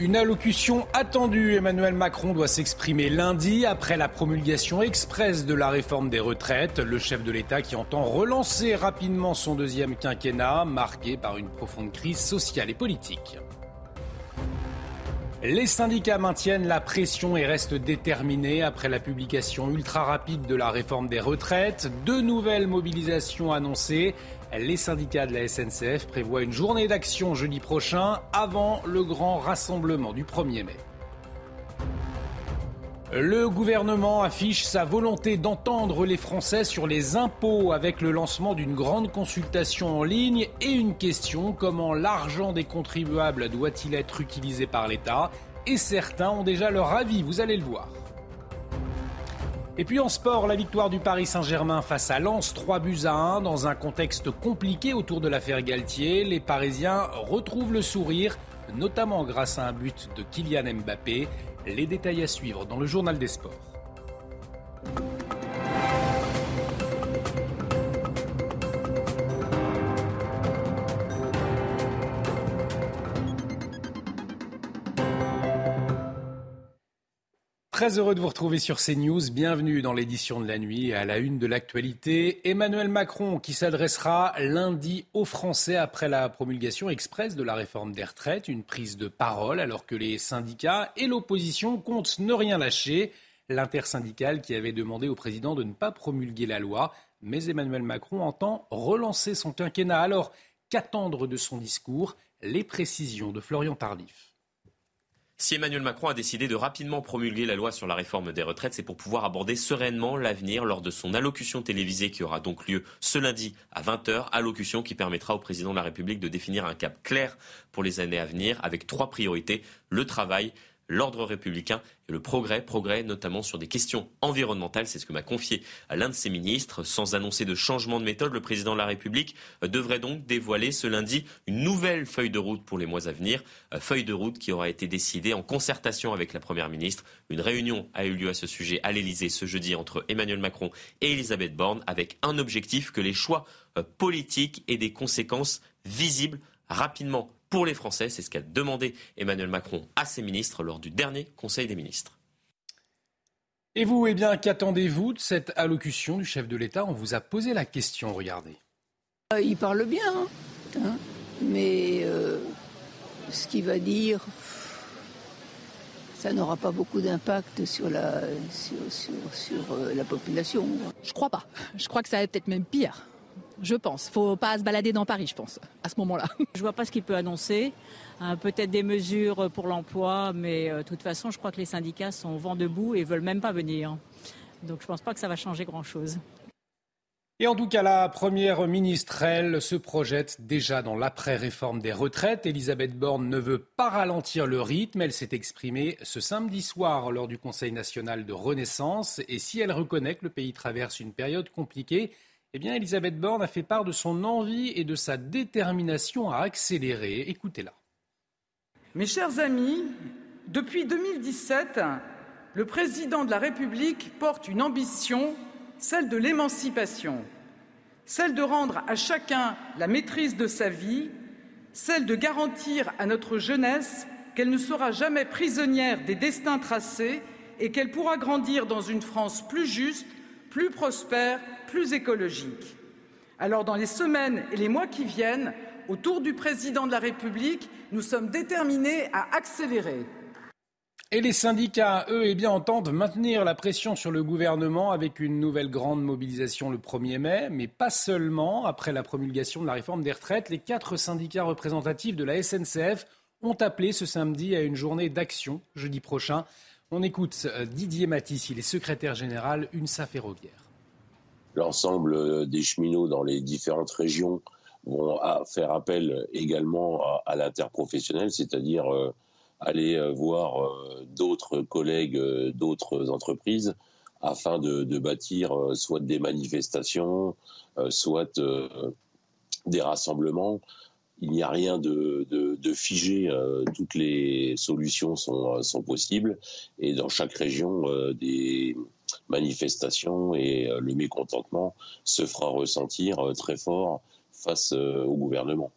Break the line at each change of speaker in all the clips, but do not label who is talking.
Une allocution attendue. Emmanuel Macron doit s'exprimer lundi après la promulgation express de la réforme des retraites. Le chef de l'État qui entend relancer rapidement son deuxième quinquennat, marqué par une profonde crise sociale et politique. Les syndicats maintiennent la pression et restent déterminés après la publication ultra rapide de la réforme des retraites. Deux nouvelles mobilisations annoncées. Les syndicats de la SNCF prévoient une journée d'action jeudi prochain avant le grand rassemblement du 1er mai. Le gouvernement affiche sa volonté d'entendre les Français sur les impôts avec le lancement d'une grande consultation en ligne et une question comment l'argent des contribuables doit-il être utilisé par l'État? Et certains ont déjà leur avis, vous allez le voir. Et puis en sport, la victoire du Paris Saint-Germain face à Lens, 3 buts à 1 dans un contexte compliqué autour de l'affaire Galtier. Les Parisiens retrouvent le sourire, notamment grâce à un but de Kylian Mbappé. Les détails à suivre dans le journal des sports. Très heureux de vous retrouver sur CNews. Bienvenue dans l'édition de la nuit à la une de l'actualité. Emmanuel Macron qui s'adressera lundi aux Français après la promulgation express de la réforme des retraites. Une prise de parole alors que les syndicats et l'opposition comptent ne rien lâcher. L'intersyndicale qui avait demandé au président de ne pas promulguer la loi. Mais Emmanuel Macron entend relancer son quinquennat. Alors, qu'attendre de son discours? Les précisions de Florian Tardif.
Si Emmanuel Macron a décidé de rapidement promulguer la loi sur la réforme des retraites, c'est pour pouvoir aborder sereinement l'avenir lors de son allocution télévisée qui aura donc lieu ce lundi à 20h. Allocution qui permettra au président de la République de définir un cap clair pour les années à venir avec trois priorités le travail, l'ordre républicain et le progrès, progrès notamment sur des questions environnementales. C'est ce que m'a confié l'un de ses ministres. Sans annoncer de changement de méthode, le président de la République devrait donc dévoiler ce lundi une nouvelle feuille de route pour les mois à venir. Euh, feuille de route qui aura été décidée en concertation avec la Première ministre. Une réunion a eu lieu à ce sujet à l'Elysée ce jeudi entre Emmanuel Macron et Elisabeth Borne avec un objectif que les choix euh, politiques aient des conséquences visibles rapidement pour les Français. C'est ce qu'a demandé Emmanuel Macron à ses ministres lors du dernier Conseil des ministres.
Et vous, eh bien, qu'attendez-vous de cette allocution du chef de l'État? On vous a posé la question, regardez.
Euh, il parle bien, hein, mais euh, ce qu'il va dire, ça n'aura pas beaucoup d'impact sur la, sur, euh, la population.
Je crois pas. Je crois que ça va peut-être même pire je pense. Faut pas se balader dans Paris, je pense, à ce moment-là.
Je vois pas ce qu'il peut annoncer. Euh, peut-être des mesures pour l'emploi, mais euh, de toute façon, je crois que les syndicats sont au vent debout et veulent même pas venir. Donc je pense pas que ça va changer grand-chose.
Et en tout cas, la première ministre, elle, se projette déjà dans l'après-réforme des retraites. Elisabeth Borne ne veut pas ralentir le rythme. Elle s'est exprimée ce samedi soir lors du Conseil national de Renaissance. Et si elle reconnaît que le pays traverse une période compliquée, eh bien, Elisabeth Borne a fait part de son envie et de sa détermination à accélérer. Écoutez-la.
Mes chers amis, depuis 2017, le président de la République porte une ambition, celle de l'émancipation, celle de rendre à chacun la maîtrise de sa vie, celle de garantir à notre jeunesse qu'elle ne sera jamais prisonnière des destins tracés et qu'elle pourra grandir dans une France plus juste, plus prospère plus écologique. Alors, dans les semaines et les mois qui viennent, autour du président de la République, nous sommes déterminés à accélérer.
Et les syndicats, eux, eh bien, entendent maintenir la pression sur le gouvernement avec une nouvelle grande mobilisation le 1er mai, mais pas seulement. Après la promulgation de la réforme des retraites, les quatre syndicats représentatifs de la SNCF ont appelé ce samedi à une journée d'action jeudi prochain. On écoute euh, Didier Matisse, il est secrétaire général UNSA Ferroviaire.
L'ensemble euh, des cheminots dans les différentes régions vont faire appel également à, l'interprofessionnel, c'est-à-dire aller voir d'autres collègues d'autres entreprises afin de, bâtir soit des manifestations, soit des rassemblements il n'y a rien de, figé. Euh, toutes les solutions sont, euh, sont, possibles. Et dans chaque région, euh, des manifestations et le mécontentement se fera ressentir très fort face au gouvernement.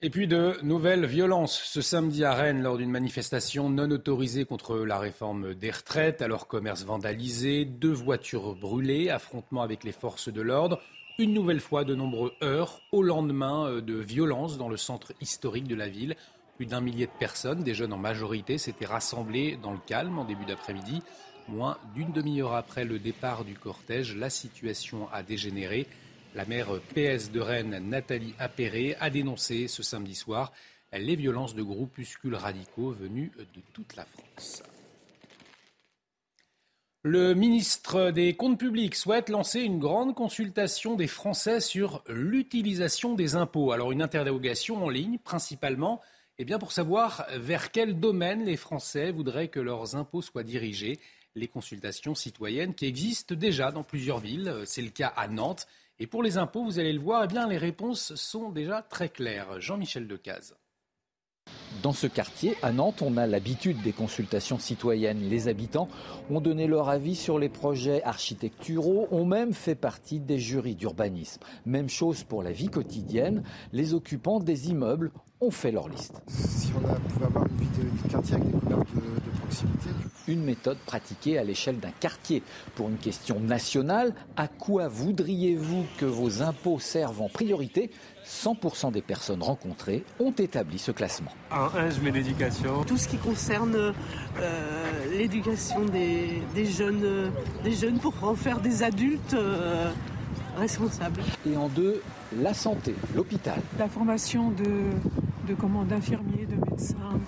Et puis de nouvelles violences ce samedi à Rennes lors d'une manifestation non autorisée contre la réforme des retraites, alors commerce vandalisé, deux voitures brûlées, affrontement avec les forces de l'ordre une nouvelle fois de nombreux heurts au lendemain euh, de violences dans le centre historique de la ville. Plus d'un millier de personnes, des jeunes en majorité, s'étaient rassemblés dans le calme en début d'après-midi. Moins d'une demi-heure après le départ du cortège, la situation a dégénéré. La maire PS de Rennes, Nathalie Appéré, a dénoncé ce samedi soir les violences de groupuscules radicaux venus de toute la France. Le ministre des Comptes publics souhaite lancer une grande consultation des Français sur l'utilisation des impôts. Alors une interrogation en ligne principalement eh bien pour savoir vers quel domaine les Français voudraient que leurs impôts soient dirigés. Les consultations citoyennes qui existent déjà dans plusieurs villes, c'est le cas à Nantes. Et pour les impôts, vous allez le voir, eh bien les réponses sont déjà très claires. Jean-Michel Decaze.
Dans ce quartier, à Nantes, on a l'habitude des consultations citoyennes. Les habitants ont donné leur avis sur les projets architecturaux, ont même fait partie des jurys d'urbanisme. Même chose pour la vie quotidienne, les occupants des immeubles ont fait leur liste.
Si on pouvait avoir une vie de, quartier avec des couleurs de, proximité.
Une méthode pratiquée à l'échelle d'un quartier. Pour une question nationale, à quoi voudriez-vous que vos impôts servent en priorité? 100% des personnes rencontrées ont établi ce classement.
En 1, je mets l'éducation.
Tout ce qui concerne euh, l'éducation des, jeunes, des jeunes pour en faire des adultes euh, responsables.
Et en deux, la santé, l'hôpital.
La formation de, de d'infirmiers, de médecins.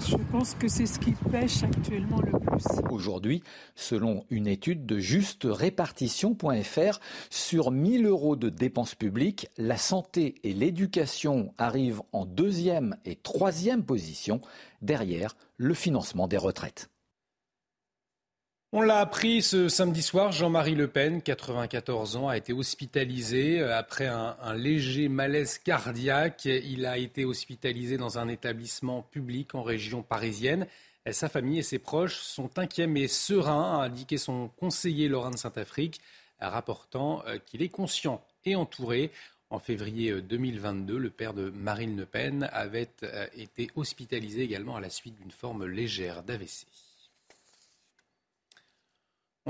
Je pense que c'est ce qui pêche actuellement le plus.
Aujourd'hui, selon une étude de justerépartition.fr, sur 1000 euros de dépenses publiques, la santé et l'éducation arrivent en deuxième et troisième position, derrière le financement des retraites.
On l'a appris ce samedi soir, Jean-Marie Le Pen, 94 ans, a été hospitalisé euh, après un, léger malaise cardiaque. Il a été hospitalisé dans un établissement public en région parisienne. Sa famille et ses proches sont inquiets mais sereins, a indiqué son conseiller Laurent de Saint-Afrique, rapportant euh, qu'il est conscient et entouré. En février 2022, euh, le père de Marine Le Pen avait été hospitalisé également à la suite d'une forme légère d'AVC.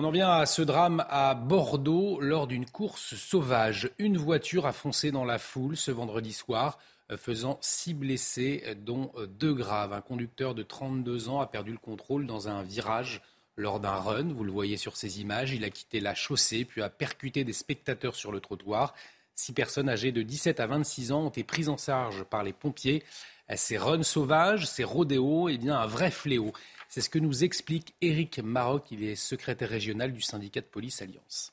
On en vient à ce drame à Bordeaux lors d'une course sauvage. Une voiture a foncé dans la foule ce vendredi soir, euh, faisant six blessés, dont euh, deux graves. Un conducteur de 32 ans a perdu le contrôle dans un virage lors d'un run. Vous le voyez sur ces images. Il a quitté la chaussée puis a percuté des spectateurs sur le trottoir. Six personnes âgées de 17 à 26 ans ont été prises en charge par les pompiers. Ces runs sauvages, ces rodéos, eh bien, un vrai fléau. C'est ce que nous explique Éric Maroc, il est secrétaire régional du syndicat de police Alliance.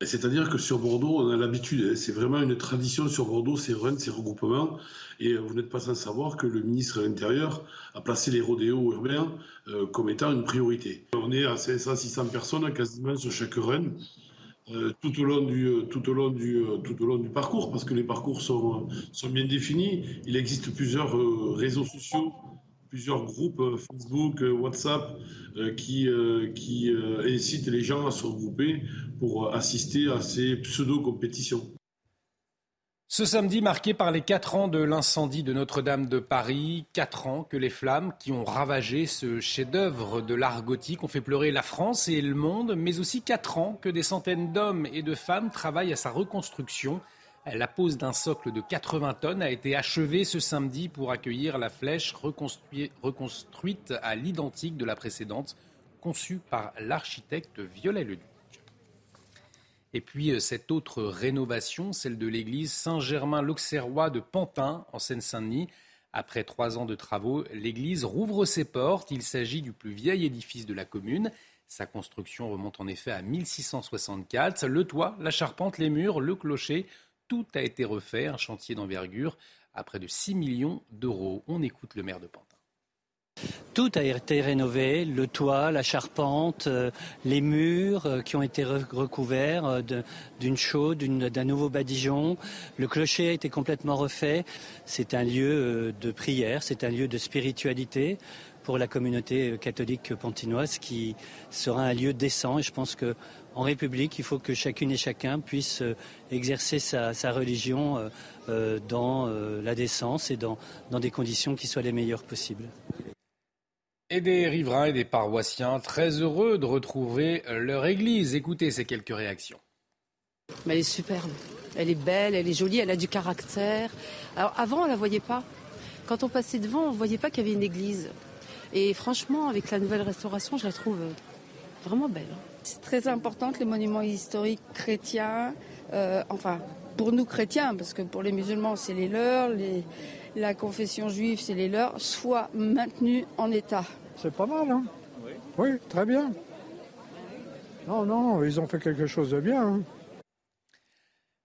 C'est-à-dire que sur Bordeaux, on a l'habitude, hein, c'est vraiment une tradition sur Bordeaux, ces runs, ces regroupements. Et vous n'êtes pas sans savoir que le ministre de l'Intérieur a placé les rodéos urbains euh, comme étant une priorité. On est à 500-600 personnes quasiment sur chaque run. Euh, tout, au long du, euh, parcours, parce que les parcours sont bien définis. Il existe plusieurs réseaux sociaux plusieurs groupes euh, Facebook, euh, WhatsApp euh, qui, qui incitent les gens à se regrouper pour assister à ces pseudo-compétitions.
Ce samedi marqué par les quatre ans de l'incendie de Notre-Dame de Paris, quatre ans que les flammes qui ont ravagé ce chef-d'œuvre de l'art gothique ont fait pleurer la France et le monde, mais aussi quatre ans que des centaines d'hommes et de femmes travaillent à sa reconstruction. La pose d'un socle de 80 tonnes a été achevée ce samedi pour accueillir la flèche reconstruite à l'identique de la précédente, conçue par l'architecte Violet-le-Duc. Et puis euh, cette autre rénovation, celle de l'église Saint-Germain-l'Auxerrois de Pantin, en Seine-Saint-Denis. Après trois ans de travaux, l'église rouvre ses portes. Il s'agit du plus vieil édifice de la commune. Sa construction remonte en effet à 1664. Le toit, la charpente, les murs, le clocher Tout a été refait, un chantier d'envergure à près de 6 millions d'euros. On écoute le maire de Pantin.
Tout a été rénové, le toit, la charpente, euh, les murs euh, qui ont été recouverts euh, d'une chaude, d'un nouveau badigeon. Le clocher a été complètement refait. C'est un lieu de prière, c'est un lieu de spiritualité pour la communauté catholique pantinoise qui sera un lieu décent. Et je pense qu'en République, il faut que chacune et chacun puisse exercer sa, religion dans la décence et dans des conditions qui soient les meilleures possibles
et des riverains et des paroissiens très heureux de retrouver leur église. Écoutez ces quelques réactions.
Mais elle est superbe. Elle est belle, elle est jolie, elle a du caractère. Alors avant, on ne la voyait pas. Quand on passait devant, on ne voyait pas qu'il y avait une église. Et franchement, avec la nouvelle restauration, je la trouve vraiment belle.
C'est très important que les monuments historiques chrétiens, euh, enfin pour nous chrétiens, parce que pour les musulmans c'est les leurs, la confession juive c'est les leurs, soient maintenus en état.
C'est pas mal, hein oui. très bien. Non, non, ils ont fait quelque chose de bien. Hein.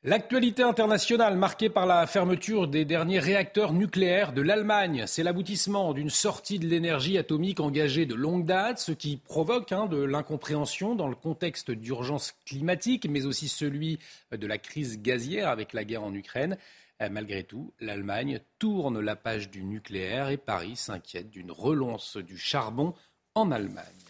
L'actualité internationale marquée par la fermeture des derniers réacteurs nucléaires de l'Allemagne, c'est l'aboutissement d'une sortie de l'énergie atomique engagée de longue date, ce qui provoque hein, de l'incompréhension dans le contexte d'urgence climatique, mais aussi celui de la crise gazière avec la guerre en Ukraine. Euh, malgré tout, l'Allemagne tourne la page du nucléaire et Paris s'inquiète d'une relance du charbon en Allemagne.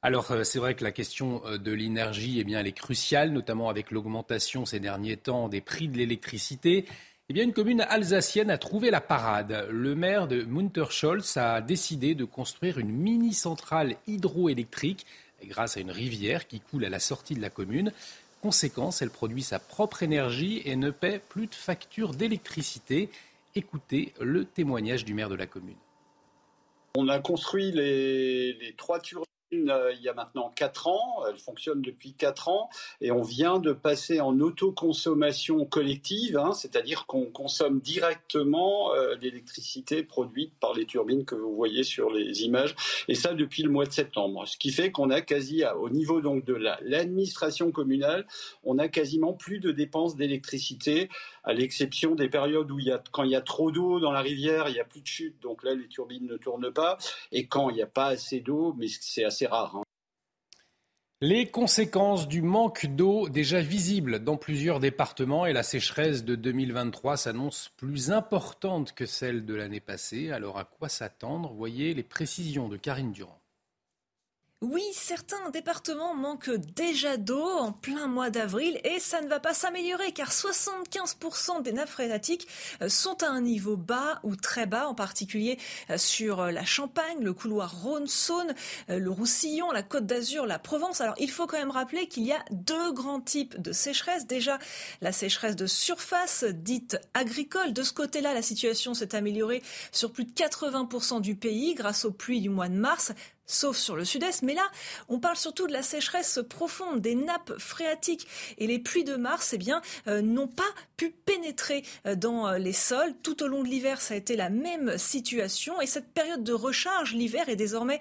Alors euh, c'est vrai que la question euh, de l'énergie, eh elle est cruciale, notamment avec l'augmentation ces derniers temps des prix de l'électricité. Eh une commune alsacienne a trouvé la parade. Le maire de Munterscholz a décidé de construire une mini-centrale hydroélectrique grâce à une rivière qui coule à la sortie de la commune. Conséquence, elle produit sa propre énergie et ne paie plus de facture d'électricité. Écoutez le témoignage du maire de la commune.
On a construit les, trois turbines il y a maintenant 4 ans, elle fonctionne depuis 4 ans, et on vient de passer en autoconsommation collective, hein, c'est-à-dire qu'on consomme directement euh, l'électricité produite par les turbines que vous voyez sur les images, et ça depuis le mois de septembre. Ce qui fait qu'on a quasi, au niveau donc de l'administration communale, on a quasiment plus de dépenses d'électricité, à l'exception des périodes où quand il y a trop d'eau dans la rivière, il n'y a plus de chute, donc là les turbines ne tournent pas, et quand il n'y a pas assez d'eau, mais c'est assez rare. Hein.
Les conséquences du manque d'eau déjà visibles dans plusieurs départements et la sécheresse de 2023 s'annonce plus importante que celle de l'année passée. Alors à quoi s'attendre? Voyez les précisions de Karine Durand.
Oui, certains départements manquent déjà d'eau en plein mois d'avril et ça ne va pas s'améliorer car 75% des nappes phréatiques euh, sont à un niveau bas ou très bas, en particulier euh, sur euh, la Champagne, le couloir Rhône-Saône, le Roussillon, la Côte d'Azur, la Provence. Alors il faut quand même rappeler qu'il y a deux grands types de sécheresse. Déjà la sécheresse de surface, dite agricole. De ce côté-là, la situation s'est améliorée sur plus de 80% du pays grâce aux pluies du mois de mars sauf sur le sud-est. Mais là, on parle surtout de la sécheresse profonde des nappes phréatiques. Et les pluies de mars, eh bien, euh, n'ont pas pu pénétrer euh, dans euh, les sols. Tout au long de l'hiver, ça a été la même situation. Et cette période de recharge, l'hiver, est désormais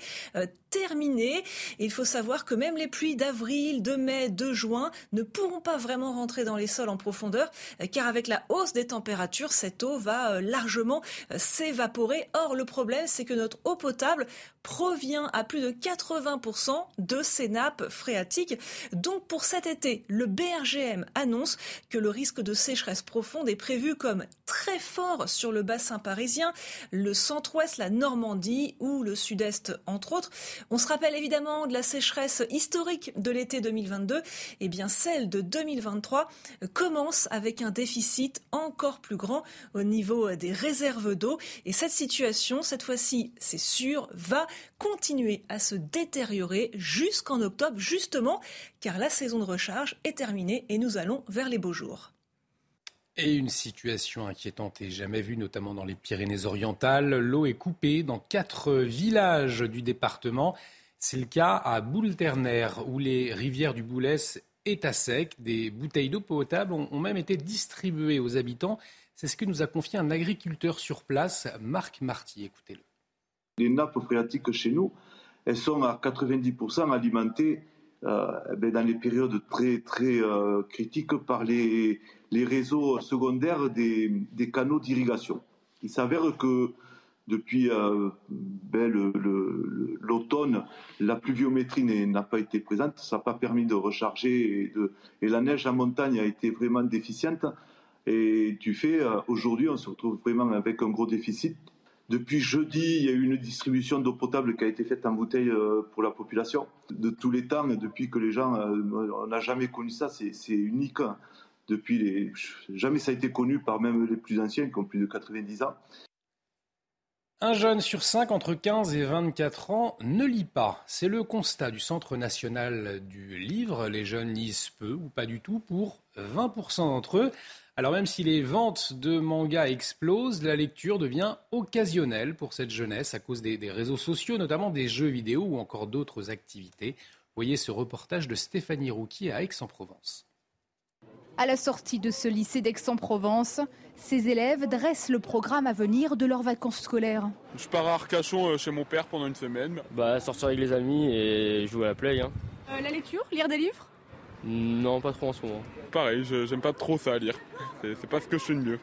terminée. Et il faut savoir que même les pluies d'avril, de mai, de juin ne pourront pas vraiment rentrer dans les sols en profondeur, car avec la hausse des températures, cette eau va largement s'évaporer. Or, le problème, c'est que notre eau potable provient à plus de 80% de ces nappes phréatiques. Donc pour cet été, le BRGM annonce que le risque de sécheresse profonde est prévu comme très fort sur le bassin parisien, le centre-ouest, la Normandie ou le sud-est entre autres. On se rappelle évidemment de la sécheresse historique de l'été 2022. Eh bien celle de 2023 commence avec un déficit encore plus grand au niveau des réserves d'eau. Et cette situation, cette fois-ci, c'est sûr, va continuer à se détériorer jusqu'en octobre, justement, car la saison de recharge est terminée et nous allons vers les beaux jours.
Et une situation inquiétante et jamais vue, notamment dans les Pyrénées-Orientales. L'eau est coupée dans quatre villages du département. C'est le cas à Boulterner, où les rivières du Boulès est à sec. Des bouteilles d'eau potable ont même été distribuées aux habitants. C'est ce que nous a confié un agriculteur sur place, Marc Marty. Écoutez-le.
Les nappes phréatiques chez nous, elles sont à 90% alimentées euh, ben, dans les périodes très très euh, critiques par les, les réseaux secondaires des, canaux d'irrigation. Il s'avère que depuis euh, ben, l'automne, la pluviométrie n'a pas été présente, ça n'a pas permis de recharger et, et, la neige en montagne a été vraiment déficiente. Et tu fais, euh, aujourd'hui, on se retrouve vraiment avec un gros déficit. Depuis jeudi, il y a eu une distribution d'eau potable qui a été faite en bouteille euh, pour la population. De tous les temps, depuis que les gens, on n'a jamais connu ça, c'est unique. Depuis les. Jamais ça a été connu par même les plus anciens qui ont plus de 90 ans.
Un jeune sur cinq entre 15 et 24 ans ne lit pas. C'est le constat du Centre national du livre. Les jeunes lisent peu ou pas du tout pour 20% d'entre eux. Alors même si les ventes de mangas explosent, la lecture devient occasionnelle pour cette jeunesse à cause des, réseaux sociaux, notamment des jeux vidéo ou encore d'autres activités. Voyez ce reportage de Stéphanie Rouki à Aix-en-Provence.
À la sortie de ce lycée d'Aix-en-Provence, ces élèves dressent le programme à venir de leurs vacances scolaires.
Je pars à Arcachon euh, chez mon père pendant une semaine.
Bah, sortir avec les amis et jouer à la play. Hein.
Euh, la lecture Lire des livres?
Non, pas trop en ce moment.
Pareil, j'aime pas trop ça à lire. C'est pas ce que je fais de mieux.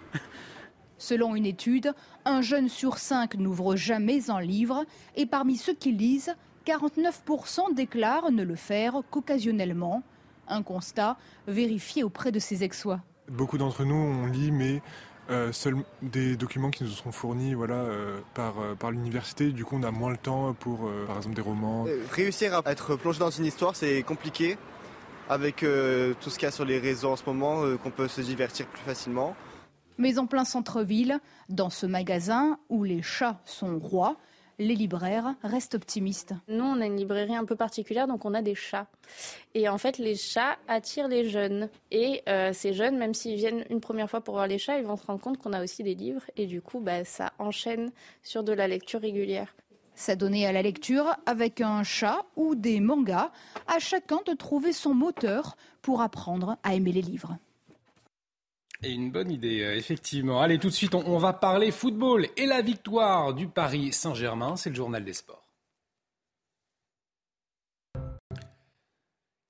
Selon une étude, un jeune sur cinq n'ouvre jamais un livre et parmi ceux qui lisent, 49% déclarent ne le faire qu'occasionnellement. Un constat vérifié auprès de ses ex-sois.
Beaucoup d'entre nous, on lit, mais euh, seuls des documents qui nous sont fournis voilà, euh, par, euh, par l'université. Du coup, on a moins le temps pour, par exemple, des romans.
Réussir à être plongé dans une histoire, c'est compliqué. Avec tout ce qu'il y a sur les réseaux en ce moment, qu'on peut se divertir plus facilement.
Mais en plein centre-ville, dans ce magasin où les chats sont rois, les libraires restent optimistes.
Nous, on a une librairie un peu particulière, donc on a des chats. Et en fait, les chats attirent les jeunes. Et euh, ces jeunes, même s'ils viennent une première fois pour voir les chats, ils vont se rendre compte qu'on a aussi des livres. Et du coup, bah, ça enchaîne sur de la lecture régulière.
S'adonner à la lecture avec un chat ou des mangas, à chacun de trouver son moteur pour apprendre à aimer les livres.
Et une bonne idée, euh, effectivement. Allez, tout de suite, on, va parler football et la victoire du Paris Saint-Germain. C'est le journal des sports.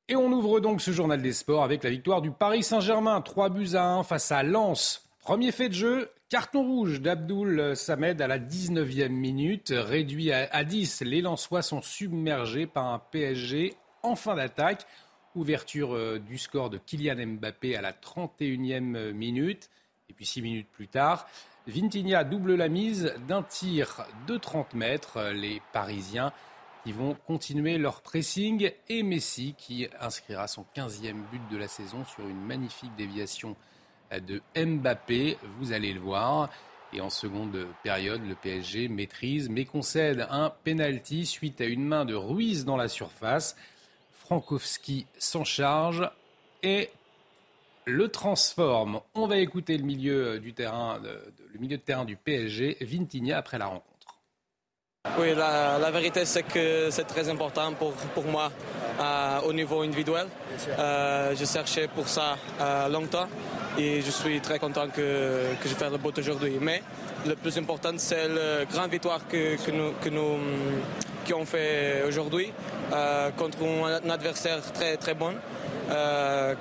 Et on ouvre donc ce journal des sports avec la victoire du Paris Saint-Germain. 3 buts à 1 face à Lens. Premier fait de jeu, carton rouge d'Abdoul Samed à la 19e minute. Réduit à 10, les Lensois sont submergés par un PSG en fin d'attaque. Ouverture euh, du score de Kylian Mbappé à la 31e minute. Et puis six minutes plus tard, Vintigna double la mise d'un tir de 30 mètres. Les Parisiens qui vont continuer leur pressing et Messi qui inscrira son 15e but de la saison sur une magnifique déviation de Mbappé. Vous allez le voir. Et en seconde période, le PSG maîtrise mais concède un penalty suite à une main de Ruiz dans la surface. Frankowski s'en charge et le transforme. On va écouter le milieu, du terrain, le milieu de terrain du PSG, Vintigna, après la rencontre.
Oui, la, vérité, c'est que c'est très important pour, moi euh, au niveau individuel. Euh, je cherchais pour ça euh, longtemps et je suis très content que, que je fais le bout aujourd'hui. Mais le plus important, c'est la grande victoire que, que nous, ont fait aujourd'hui euh, contre un adversaire très très bon euh,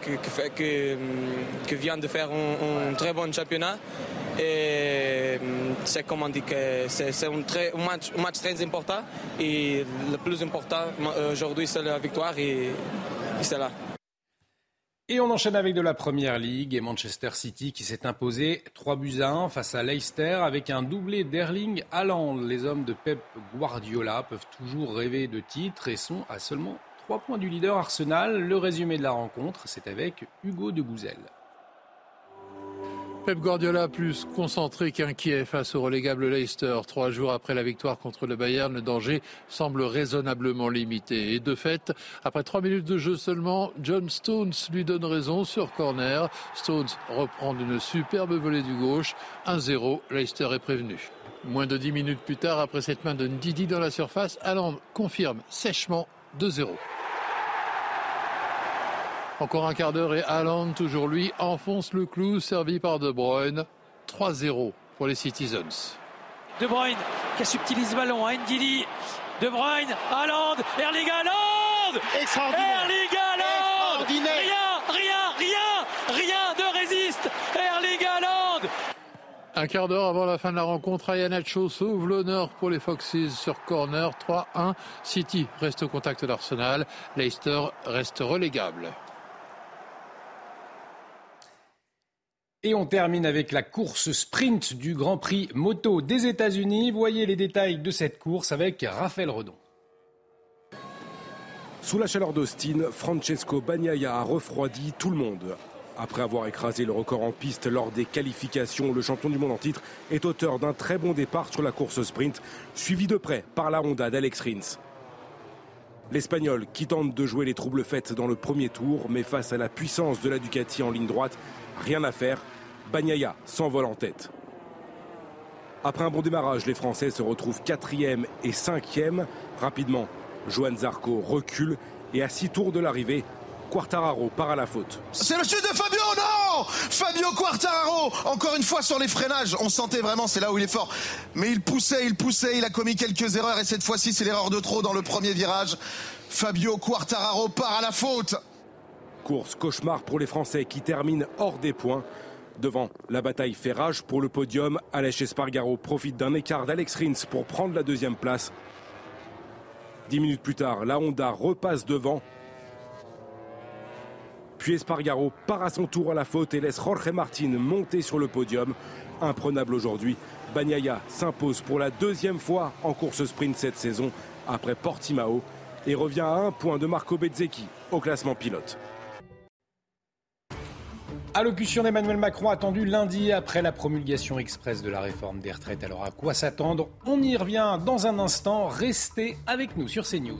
qui, vient de faire un, très bon championnat. Et hum, c'est comme on dit que c'est un, match, match, très important et le plus important aujourd'hui c'est la victoire et c'est là.
Et on enchaîne avec de la Première Ligue et Manchester City qui s'est imposé 3 buts à 1 face à Leicester avec un doublé d'Erling Haaland. Les hommes de Pep Guardiola peuvent toujours rêver de titres et sont à seulement 3 points du leader Arsenal. Le résumé de la rencontre, c'est avec Hugo de Gouzel.
Pep Guardiola plus concentré qu'inquiet face au relégable Leicester. Trois jours après la victoire contre le Bayern, le danger semble raisonnablement limité. Et de fait, après trois minutes de jeu seulement, John Stones lui donne raison sur corner. Stones reprend d'une superbe volée du gauche. 1-0, Leicester est prévenu. Moins de dix minutes plus tard, après cette main de Ndidi dans la surface, Allende confirme sèchement 2-0. Encore un quart d'heure et Haaland, toujours lui, enfonce le clou, servi par De Bruyne. 3-0 pour les Citizens.
De Bruyne qui a subtilisé ballon à Ndili. De Bruyne, Haaland, Erling Haaland
Extraordinaire
Erling Haaland Rien, rien, rien, rien ne résiste
Un quart d'heure avant la fin de la rencontre, Ayanacho sauve l'honneur pour les Foxes sur corner 3-1. City reste au contact d'Arsenal. Leicester reste relégable.
Et on termine avec la course sprint du Grand Prix moto des États-Unis. Voyez les détails de cette course avec Raphaël Redon.
Sous la chaleur d'Austin, Francesco Bagnaia a refroidi tout le monde. Après avoir écrasé le record en piste lors des qualifications, le champion du monde en titre est auteur d'un très bon départ sur la course sprint, suivi de près par la Honda d'Alex Rins. L'Espagnol, qui tente de jouer les troubles faites dans le premier tour, mais face à la puissance de la Ducati en ligne droite, rien à faire. Bagnaia s'envole en tête. Après un bon démarrage, les Français se retrouvent quatrième et cinquième. Rapidement, Johan Zarco recule et à six tours de l'arrivée, Quartararo part à la faute.
C'est le chute de Fabio, non Fabio Quartararo, encore une fois sur les freinages, on sentait vraiment, c'est là où il est fort. Mais il poussait, il poussait, il a commis quelques erreurs et cette fois-ci c'est l'erreur de trop dans le premier virage. Fabio Quartararo part à la faute.
Course cauchemar pour les Français qui terminent hors des points. Devant, la bataille fait rage pour le podium. Aleix Espargaro profite d'un écart d'Alex Rins pour prendre la deuxième place. Dix minutes plus tard, la Honda repasse devant puis Espargaro part à son tour à la faute et laisse Jorge Martin monter sur le podium. Imprenable aujourd'hui, Bagnaia s'impose pour la deuxième fois en course sprint cette saison après Portimao et revient à un point de Marco Bezzecchi au classement pilote.
Allocution d'Emmanuel Macron attendue lundi après la promulgation express de la réforme des retraites. Alors à quoi s'attendre? On y revient dans un instant. Restez avec nous sur CNews.